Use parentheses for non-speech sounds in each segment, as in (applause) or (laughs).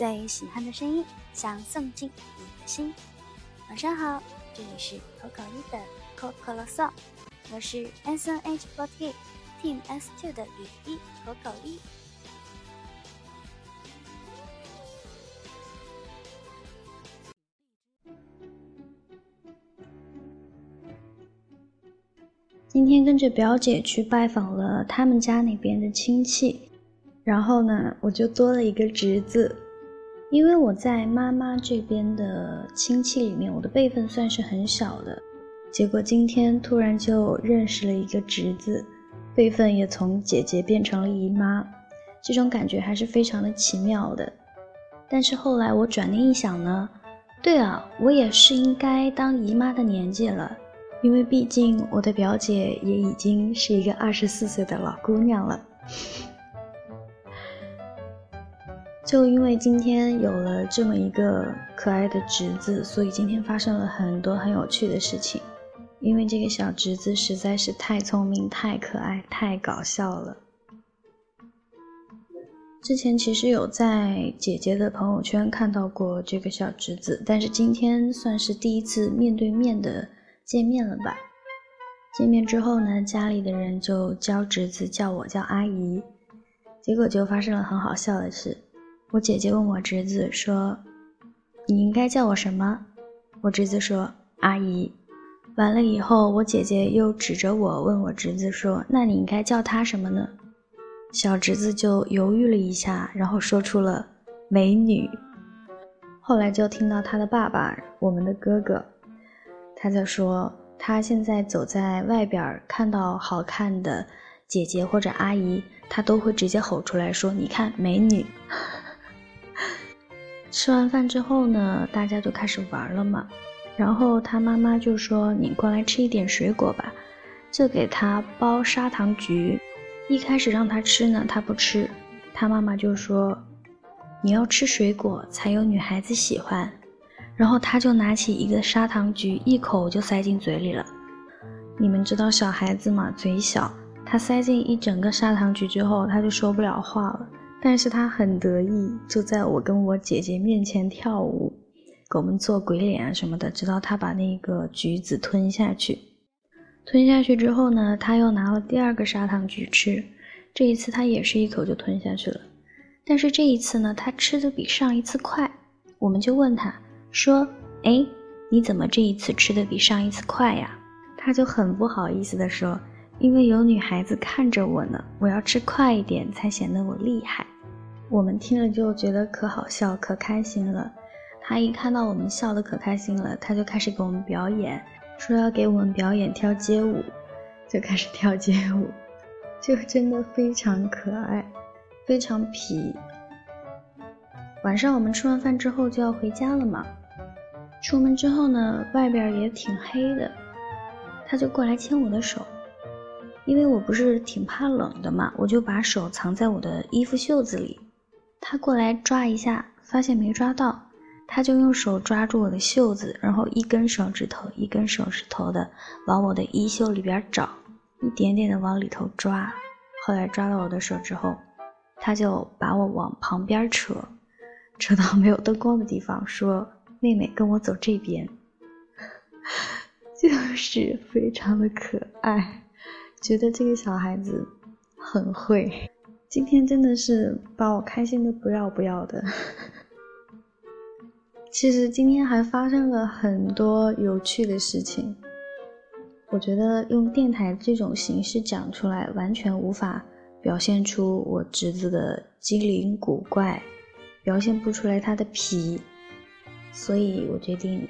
最喜欢的声音，想送进你的心。晚上好，这里是口口一的口口啰嗦，我是 S N H forty Team S two 的雨衣口口一。今天跟着表姐去拜访了他们家那边的亲戚，然后呢，我就多了一个侄子。因为我在妈妈这边的亲戚里面，我的辈分算是很小的，结果今天突然就认识了一个侄子，辈分也从姐姐变成了姨妈，这种感觉还是非常的奇妙的。但是后来我转念一想呢，对啊，我也是应该当姨妈的年纪了。因为毕竟我的表姐也已经是一个二十四岁的老姑娘了，就因为今天有了这么一个可爱的侄子，所以今天发生了很多很有趣的事情。因为这个小侄子实在是太聪明、太可爱、太搞笑了。之前其实有在姐姐的朋友圈看到过这个小侄子，但是今天算是第一次面对面的。见面了吧？见面之后呢，家里的人就教侄子叫我叫阿姨，结果就发生了很好笑的事。我姐姐问我侄子说：“你应该叫我什么？”我侄子说：“阿姨。”完了以后，我姐姐又指着我问我侄子说：“那你应该叫他什么呢？”小侄子就犹豫了一下，然后说出了“美女”。后来就听到他的爸爸，我们的哥哥。他在说，他现在走在外边，看到好看的姐姐或者阿姨，他都会直接吼出来说：“你看，美女。”吃完饭之后呢，大家就开始玩了嘛。然后他妈妈就说：“你过来吃一点水果吧。”就给他剥砂糖橘。一开始让他吃呢，他不吃。他妈妈就说：“你要吃水果，才有女孩子喜欢。”然后他就拿起一个砂糖橘，一口就塞进嘴里了。你们知道小孩子嘛，嘴小，他塞进一整个砂糖橘之后，他就说不了话了。但是他很得意，就在我跟我姐姐面前跳舞，给我们做鬼脸啊什么的，直到他把那个橘子吞下去。吞下去之后呢，他又拿了第二个砂糖橘吃，这一次他也是一口就吞下去了。但是这一次呢，他吃的比上一次快，我们就问他。说：“哎，你怎么这一次吃的比上一次快呀？”他就很不好意思地说：“因为有女孩子看着我呢，我要吃快一点才显得我厉害。”我们听了就觉得可好笑、可开心了。他一看到我们笑得可开心了，他就开始给我们表演，说要给我们表演跳街舞，就开始跳街舞，就真的非常可爱，非常皮。晚上我们吃完饭之后就要回家了嘛。出门之后呢，外边也挺黑的，他就过来牵我的手，因为我不是挺怕冷的嘛，我就把手藏在我的衣服袖子里。他过来抓一下，发现没抓到，他就用手抓住我的袖子，然后一根手指头一根手指头的往我的衣袖里边找，一点点的往里头抓。后来抓到我的手之后，他就把我往旁边扯，扯到没有灯光的地方，说。妹妹跟我走这边，(laughs) 就是非常的可爱，觉得这个小孩子很会。今天真的是把我开心的不要不要的。(laughs) 其实今天还发生了很多有趣的事情，我觉得用电台这种形式讲出来，完全无法表现出我侄子的机灵古怪，表现不出来他的皮。所以我决定，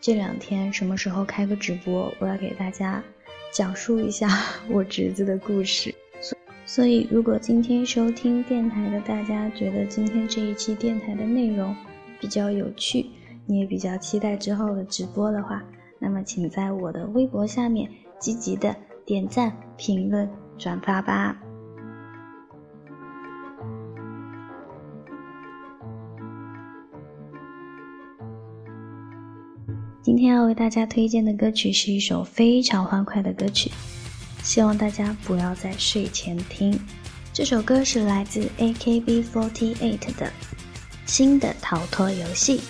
这两天什么时候开个直播，我要给大家讲述一下 (laughs) 我侄子的故事。所以，如果今天收听电台的大家觉得今天这一期电台的内容比较有趣，你也比较期待之后的直播的话，那么请在我的微博下面积极的点赞、评论、转发吧。今天要为大家推荐的歌曲是一首非常欢快的歌曲，希望大家不要在睡前听。这首歌是来自 AKB48 的《新的逃脱游戏。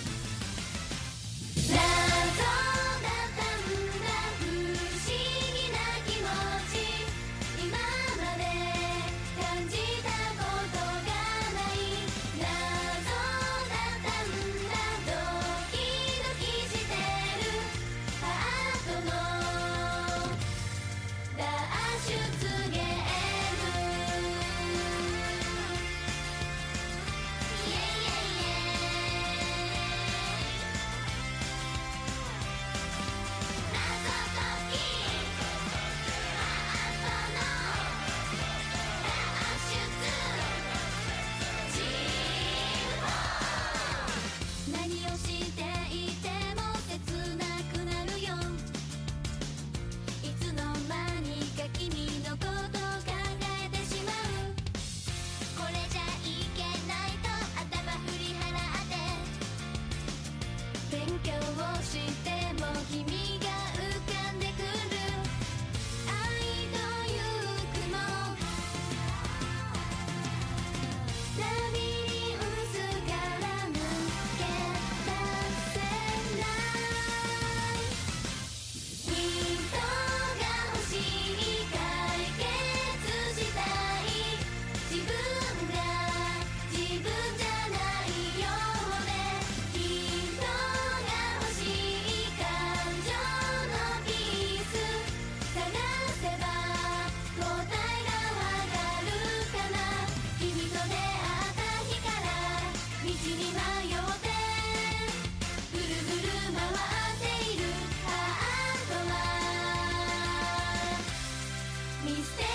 me stay.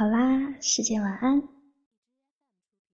好啦，世界晚安。